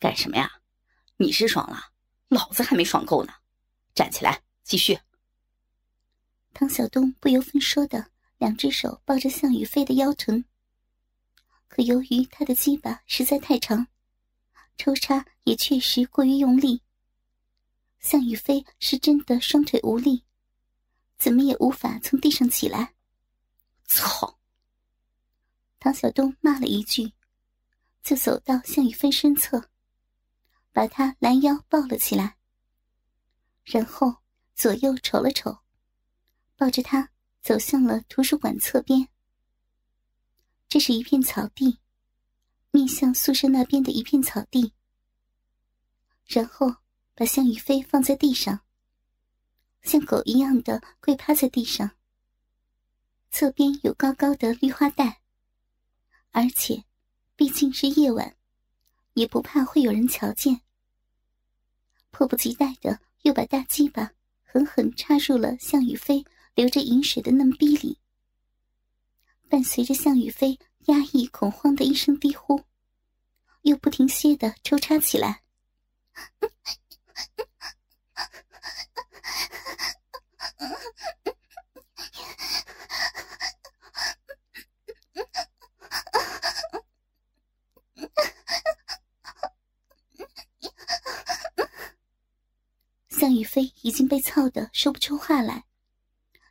干什么呀？你是爽了，老子还没爽够呢！站起来，继续。唐小东不由分说的两只手抱着向宇飞的腰臀，可由于他的鸡巴实在太长，抽插也确实过于用力。向宇飞是真的双腿无力，怎么也无法从地上起来。操！唐小东骂了一句，就走到向宇飞身侧。把他拦腰抱了起来，然后左右瞅了瞅，抱着他走向了图书馆侧边。这是一片草地，面向宿舍那边的一片草地。然后把向宇飞放在地上，像狗一样的跪趴在地上。侧边有高高的绿化带，而且毕竟是夜晚。也不怕会有人瞧见，迫不及待的又把大鸡巴狠狠插入了向宇飞流着饮水的嫩逼里，伴随着向宇飞压抑恐慌的一声低呼，又不停歇的抽插起来。飞已经被操得说不出话来，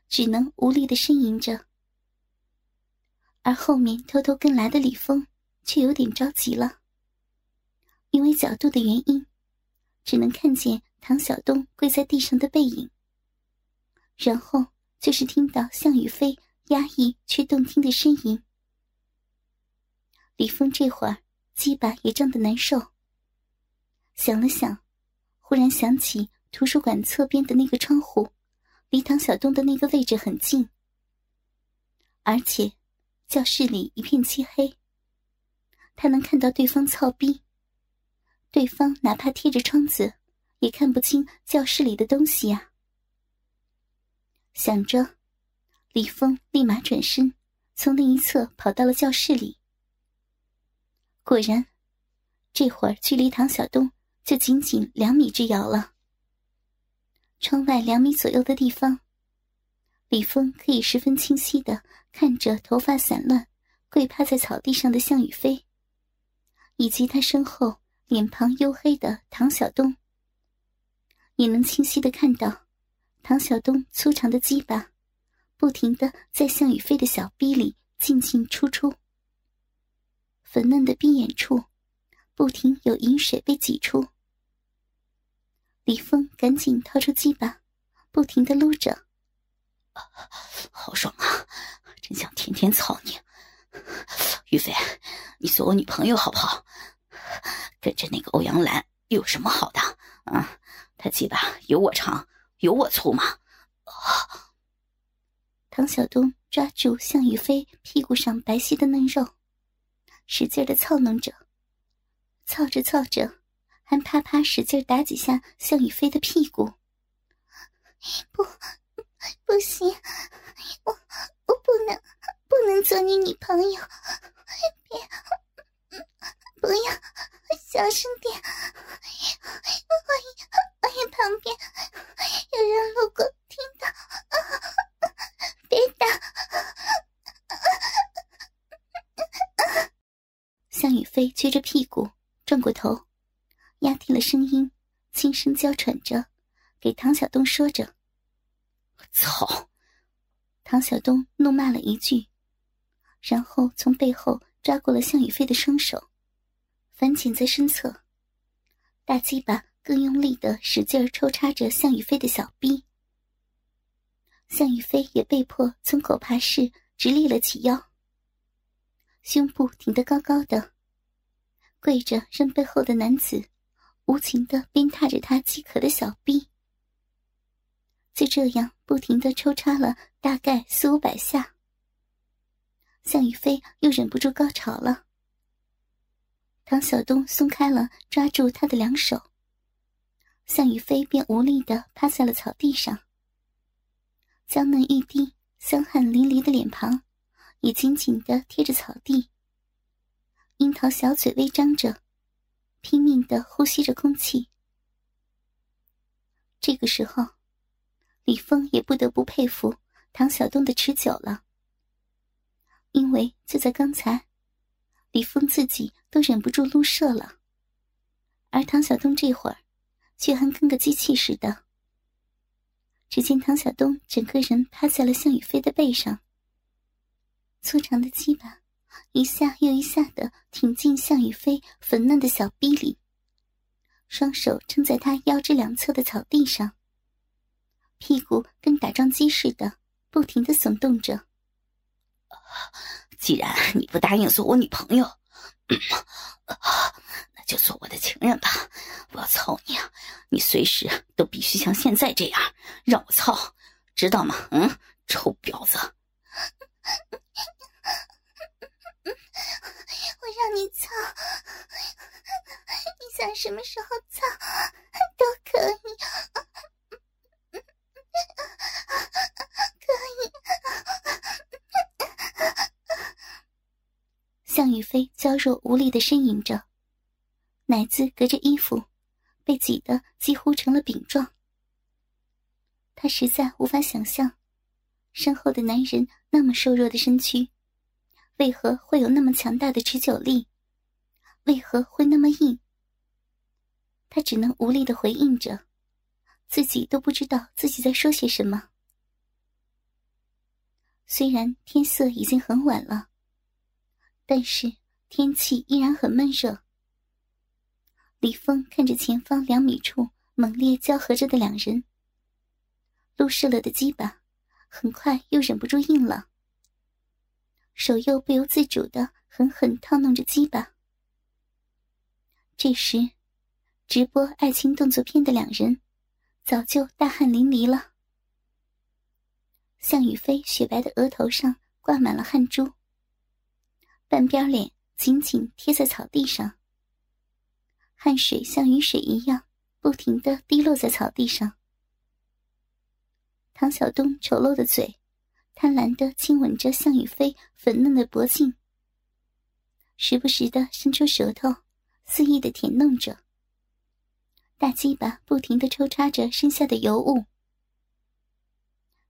只能无力的呻吟着。而后面偷偷跟来的李峰却有点着急了，因为角度的原因，只能看见唐小东跪在地上的背影。然后就是听到向宇飞压抑却动听的呻吟。李峰这会儿鸡巴也胀得难受，想了想，忽然想起。图书馆侧边的那个窗户，离唐小东的那个位置很近，而且教室里一片漆黑。他能看到对方操逼，对方哪怕贴着窗子，也看不清教室里的东西呀。想着，李峰立马转身，从另一侧跑到了教室里。果然，这会儿距离唐小东就仅仅两米之遥了。窗外两米左右的地方，李峰可以十分清晰的看着头发散乱、跪趴在草地上的向宇飞，以及他身后脸庞黝黑的唐小东。也能清晰的看到，唐小东粗长的鸡巴，不停的在向宇飞的小臂里进进出出。粉嫩的逼眼处，不停有饮水被挤出。李峰赶紧掏出鸡巴，不停的撸着，好爽啊！真想天天操你，于飞，你做我女朋友好不好？跟着那个欧阳兰有什么好的？啊，他鸡巴有我长，有我粗吗？啊唐晓东抓住向宇飞屁股上白皙的嫩肉，使劲的操弄着，操着操着。还啪啪使劲打几下向宇飞的屁股，不，不行，我我不能不能做你女朋友，别，不要，小声点，万一万一旁边有人路过听到，别打。向宇飞撅着屁股转过头。压低了声音，轻声娇喘着，给唐小东说着：“我操！”唐小东怒骂了一句，然后从背后抓过了向宇飞的双手，反剪在身侧，大鸡巴更用力的使劲抽插着向宇飞的小臂。向宇飞也被迫从狗爬式直立了起腰，胸部挺得高高的，跪着让背后的男子。无情的鞭挞着他饥渴的小臂，就这样不停的抽插了大概四五百下，向宇飞又忍不住高潮了。唐小东松开了抓住他的两手，向宇飞便无力的趴在了草地上，娇嫩欲滴、香汗淋漓的脸庞也紧紧的贴着草地，樱桃小嘴微张着。拼命的呼吸着空气。这个时候，李峰也不得不佩服唐小东的持久了，因为就在刚才，李峰自己都忍不住怒射了，而唐小东这会儿却还跟个机器似的。只见唐小东整个人趴在了向宇飞的背上，粗长的鸡巴一下又一下的挺进向宇飞粉嫩的小臂里。双手撑在他腰肢两侧的草地上，屁股跟打桩机似的，不停的耸动着。既然你不答应做我女朋友，那就做我的情人吧。我要操你，你随时都必须像现在这样让我操，知道吗？嗯，臭婊子。我让你操。你想什么时候操都可以，可以。向宇飞娇弱无力的呻吟着，奶子隔着衣服被挤得几乎成了饼状。他实在无法想象，身后的男人那么瘦弱的身躯，为何会有那么强大的持久力？为何会那么硬？他只能无力的回应着，自己都不知道自己在说些什么。虽然天色已经很晚了，但是天气依然很闷热。李峰看着前方两米处猛烈交合着的两人，露射了的鸡巴很快又忍不住硬了，手又不由自主的狠狠套弄着鸡巴。这时。直播爱情动作片的两人，早就大汗淋漓了。向宇飞雪白的额头上挂满了汗珠，半边脸紧紧贴在草地上，汗水像雨水一样不停的滴落在草地上。唐小东丑陋的嘴，贪婪的亲吻着向宇飞粉嫩的脖颈，时不时的伸出舌头，肆意的舔弄着。大鸡巴不停的抽插着身下的油物。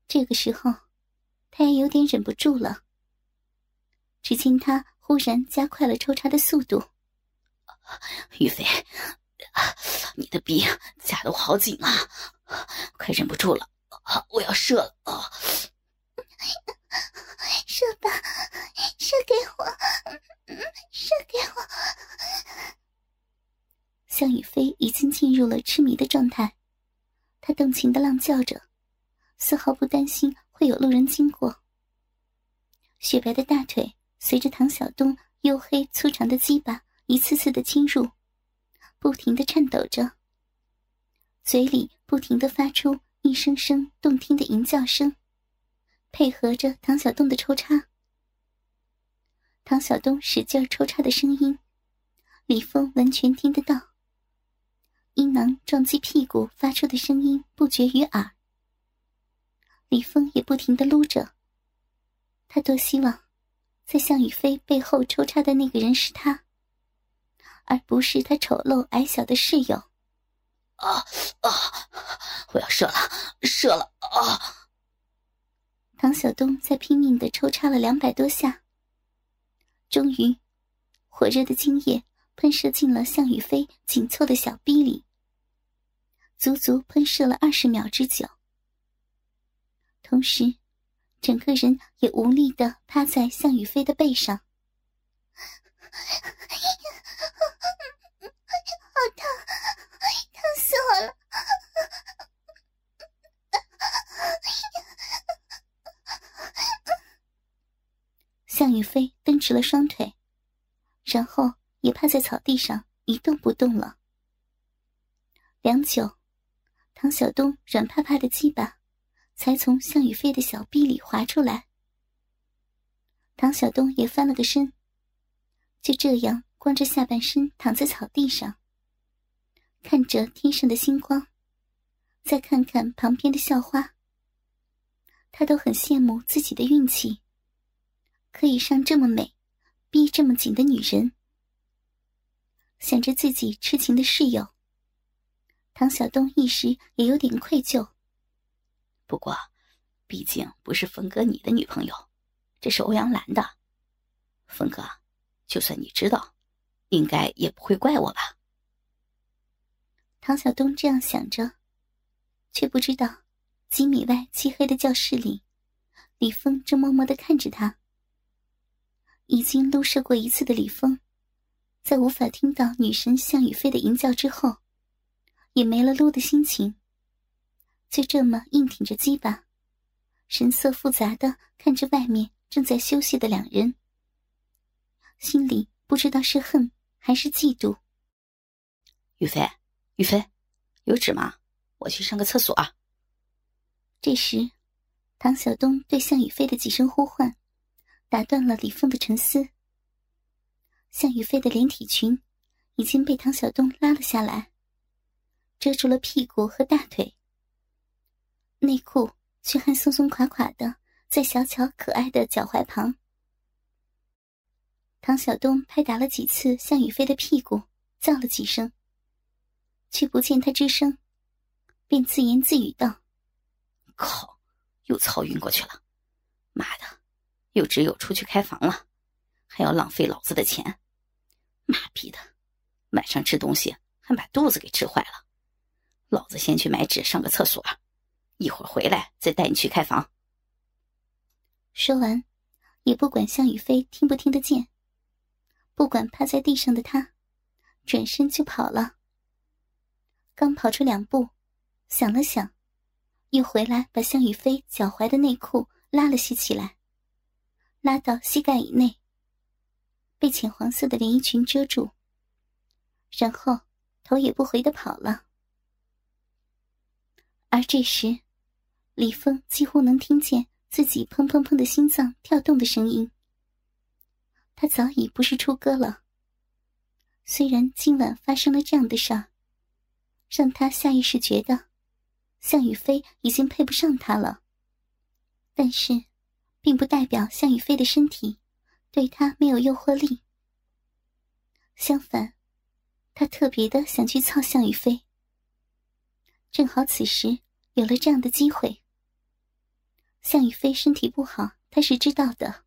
这个时候，他也有点忍不住了。只见他忽然加快了抽插的速度。于飞，你的逼夹得我好紧啊，快忍不住了，我要射了！吧，射给我，射给我。向宇飞已经进入了痴迷的状态，他动情的浪叫着，丝毫不担心会有路人经过。雪白的大腿随着唐小东黝黑粗长的鸡巴一次次的侵入，不停的颤抖着，嘴里不停的发出一声声动听的吟叫声，配合着唐小东的抽插。唐小东使劲抽插的声音，李峰完全听得到。阴囊撞击屁股发出的声音不绝于耳。李峰也不停的撸着。他多希望，在向宇飞背后抽插的那个人是他，而不是他丑陋矮小的室友。啊啊！我要射了，射了啊！唐小东在拼命的抽插了两百多下，终于，火热的精液喷射进了向宇飞紧凑的小臂里。足足喷射了二十秒之久，同时，整个人也无力的趴在向宇飞的背上。好，疼死我了！向宇飞蹬直了双腿，然后也趴在草地上一动不动了。良久。唐小东软趴趴的鸡巴，才从向宇飞的小臂里滑出来。唐小东也翻了个身，就这样光着下半身躺在草地上，看着天上的星光，再看看旁边的校花。他都很羡慕自己的运气，可以上这么美、逼这么紧的女人。想着自己痴情的室友，唐小东一时也有点愧疚。不过，毕竟不是峰哥你的女朋友，这是欧阳兰的。峰哥，就算你知道，应该也不会怪我吧？唐小东这样想着，却不知道几米外漆黑的教室里，李峰正默默的看着他。已经撸射过一次的李峰，在无法听到女神向雨飞的淫叫之后，也没了撸的心情，就这么硬挺着鸡巴，神色复杂的看着外面正在休息的两人，心里不知道是恨还是嫉妒。雨飞，雨飞，有纸吗？我去上个厕所啊。这时，唐晓东对向雨飞的几声呼唤。打断了李峰的沉思。向雨飞的连体裙已经被唐小东拉了下来，遮住了屁股和大腿。内裤却还松松垮垮的在小巧可爱的脚踝旁。唐小东拍打了几次向雨飞的屁股，叫了几声，却不见他吱声，便自言自语道：“靠，又操晕过去了，妈的！”又只有出去开房了，还要浪费老子的钱，妈逼的！晚上吃东西还把肚子给吃坏了。老子先去买纸上个厕所，一会儿回来再带你去开房。说完，也不管向雨飞听不听得见，不管趴在地上的他，转身就跑了。刚跑出两步，想了想，又回来把向雨飞脚踝的内裤拉了些起来。拉到膝盖以内，被浅黄色的连衣裙遮住，然后头也不回的跑了。而这时，李峰几乎能听见自己砰砰砰的心脏跳动的声音。他早已不是初哥了。虽然今晚发生了这样的事儿，让他下意识觉得向雨飞已经配不上他了，但是。并不代表向雨飞的身体对他没有诱惑力。相反，他特别的想去操向雨飞。正好此时有了这样的机会。向雨飞身体不好，他是知道的。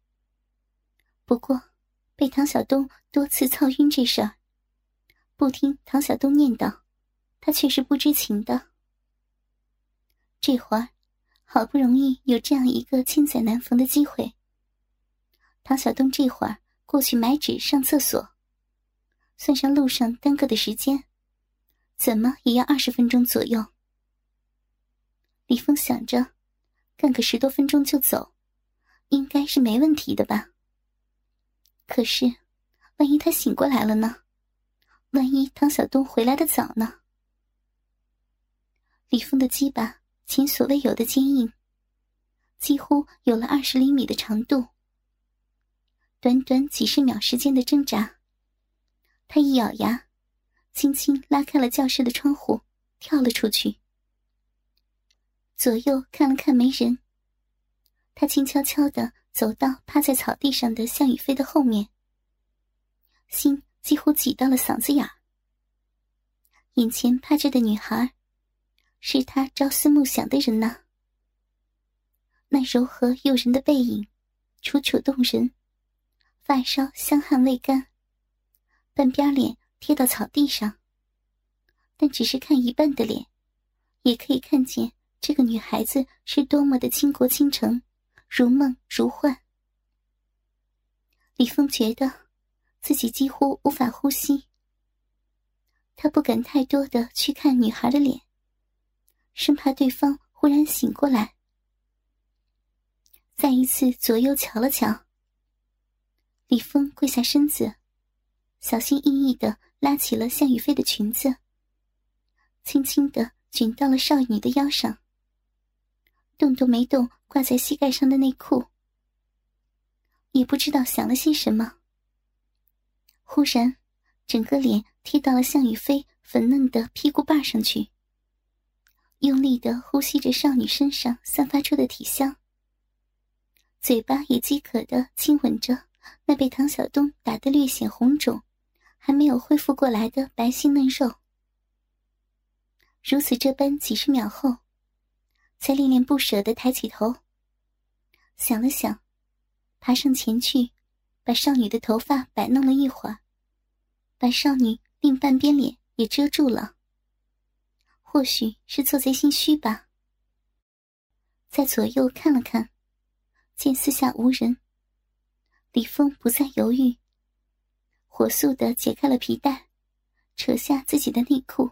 不过，被唐小东多次操晕这事儿，不听唐小东念叨，他却是不知情的。这会儿。好不容易有这样一个千载难逢的机会，唐小东这会儿过去买纸上厕所，算上路上耽搁的时间，怎么也要二十分钟左右。李峰想着，干个十多分钟就走，应该是没问题的吧。可是，万一他醒过来了呢？万一唐小东回来的早呢？李峰的鸡巴。前所未有的坚硬，几乎有了二十厘米的长度。短短几十秒时间的挣扎，他一咬牙，轻轻拉开了教室的窗户，跳了出去。左右看了看没人，他静悄悄的走到趴在草地上的向雨飞的后面，心几乎挤到了嗓子眼。眼前趴着的女孩。是他朝思暮想的人呢。那柔和诱人的背影，楚楚动人，发梢香汗未干，半边脸贴到草地上。但只是看一半的脸，也可以看见这个女孩子是多么的倾国倾城，如梦如幻。李峰觉得自己几乎无法呼吸，他不敢太多的去看女孩的脸。生怕对方忽然醒过来，再一次左右瞧了瞧。李峰跪下身子，小心翼翼的拉起了向雨飞的裙子，轻轻的卷到了少女的腰上，动都没动挂在膝盖上的内裤。也不知道想了些什么，忽然，整个脸贴到了向雨飞粉嫩的屁股瓣上去。用力的呼吸着少女身上散发出的体香，嘴巴也饥渴的亲吻着那被唐小东打得略显红肿，还没有恢复过来的白皙嫩肉。如此这般，几十秒后，才恋恋不舍的抬起头，想了想，爬上前去，把少女的头发摆弄了一会儿，把少女另半边脸也遮住了。或许是做贼心虚吧。在左右看了看，见四下无人，李峰不再犹豫，火速的解开了皮带，扯下自己的内裤，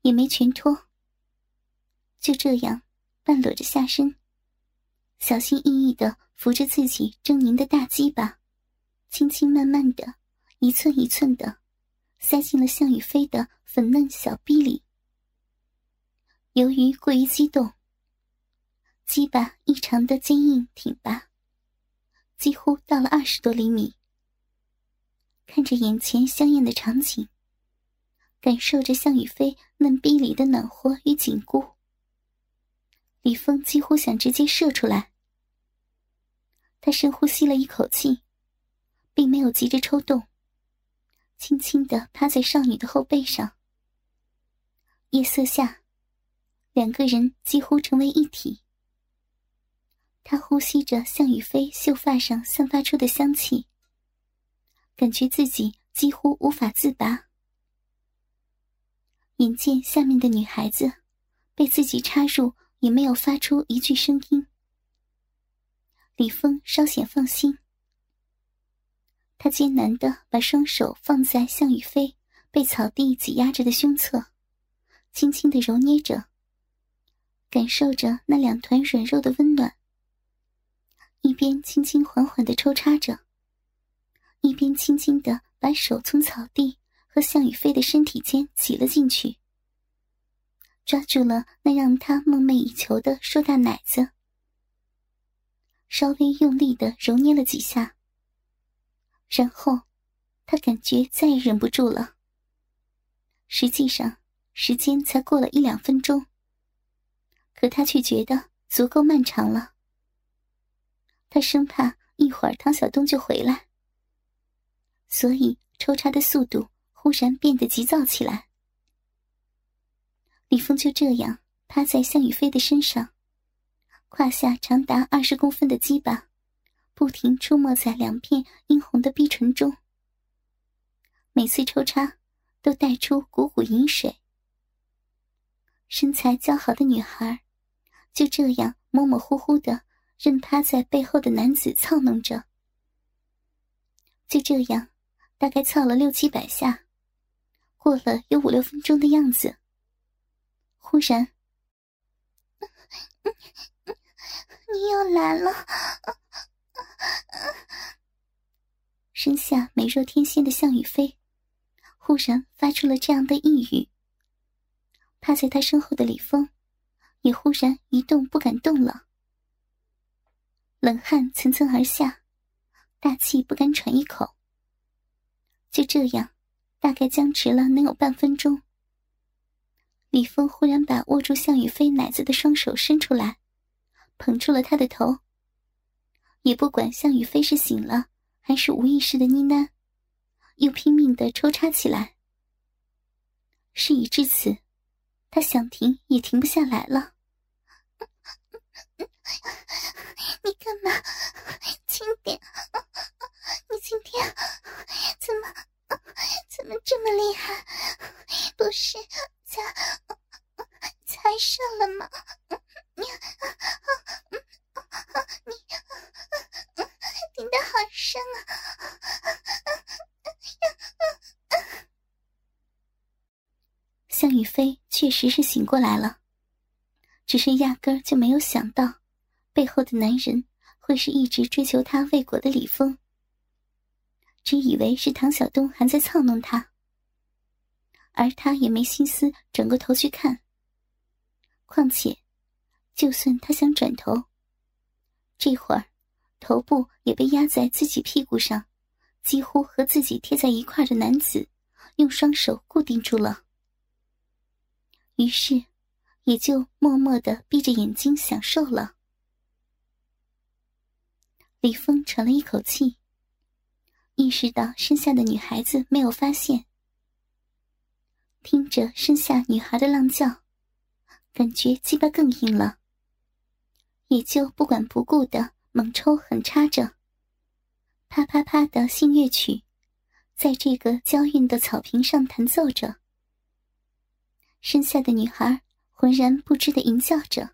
也没全脱。就这样，半裸着下身，小心翼翼的扶着自己狰狞的大鸡巴，轻轻慢慢的，一寸一寸的，塞进了向宇飞的粉嫩小臂里。由于过于激动。鸡巴异常的坚硬挺拔，几乎到了二十多厘米。看着眼前香艳的场景，感受着向宇飞嫩逼里的暖和与紧固，李峰几乎想直接射出来。他深呼吸了一口气，并没有急着抽动，轻轻的趴在少女的后背上。夜色下，两个人几乎成为一体。他呼吸着向宇飞秀发上散发出的香气，感觉自己几乎无法自拔。眼见下面的女孩子被自己插入，也没有发出一句声音，李峰稍显放心。他艰难的把双手放在向宇飞被草地挤压着的胸侧，轻轻的揉捏着，感受着那两团软肉的温暖。一边轻轻缓缓的抽插着，一边轻轻的把手从草地和向宇飞的身体间挤了进去，抓住了那让他梦寐以求的硕大奶子，稍微用力的揉捏了几下，然后他感觉再也忍不住了。实际上，时间才过了一两分钟，可他却觉得足够漫长了。他生怕一会儿唐小东就回来，所以抽插的速度忽然变得急躁起来。李峰就这样趴在向宇飞的身上，胯下长达二十公分的鸡巴，不停出没在两片殷红的逼唇中。每次抽插都带出股股淫水。身材姣好的女孩就这样模模糊糊的。任他在背后的男子操弄着，就这样，大概操了六七百下，过了有五六分钟的样子。忽然，你又来了！身下美若天仙的向宇飞，忽然发出了这样的一语。趴在他身后的李峰，也忽然一动不敢动了。冷汗层层而下，大气不敢喘一口。就这样，大概僵持了能有半分钟。李峰忽然把握住向宇飞奶子的双手伸出来，捧住了他的头。也不管向宇飞是醒了还是无意识的呢喃，又拼命的抽插起来。事已至此，他想停也停不下来了。你干嘛？轻点！你今天怎么怎么这么厉害？不是才才射了吗？你你顶的好深啊！向宇飞确实是醒过来了，只是压根儿就没有想到。背后的男人会是一直追求他未果的李峰，只以为是唐晓东还在操弄他，而他也没心思转过头去看。况且，就算他想转头，这会儿头部也被压在自己屁股上，几乎和自己贴在一块的男子用双手固定住了，于是也就默默的闭着眼睛享受了。李峰喘了一口气，意识到身下的女孩子没有发现，听着身下女孩的浪叫，感觉鸡巴更硬了，也就不管不顾的猛抽狠插着，啪啪啪的性乐曲，在这个娇韵的草坪上弹奏着。身下的女孩浑然不知的淫笑着。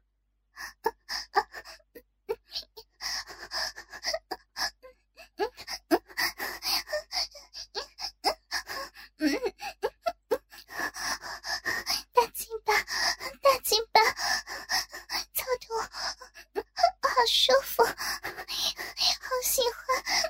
舒服，好喜欢。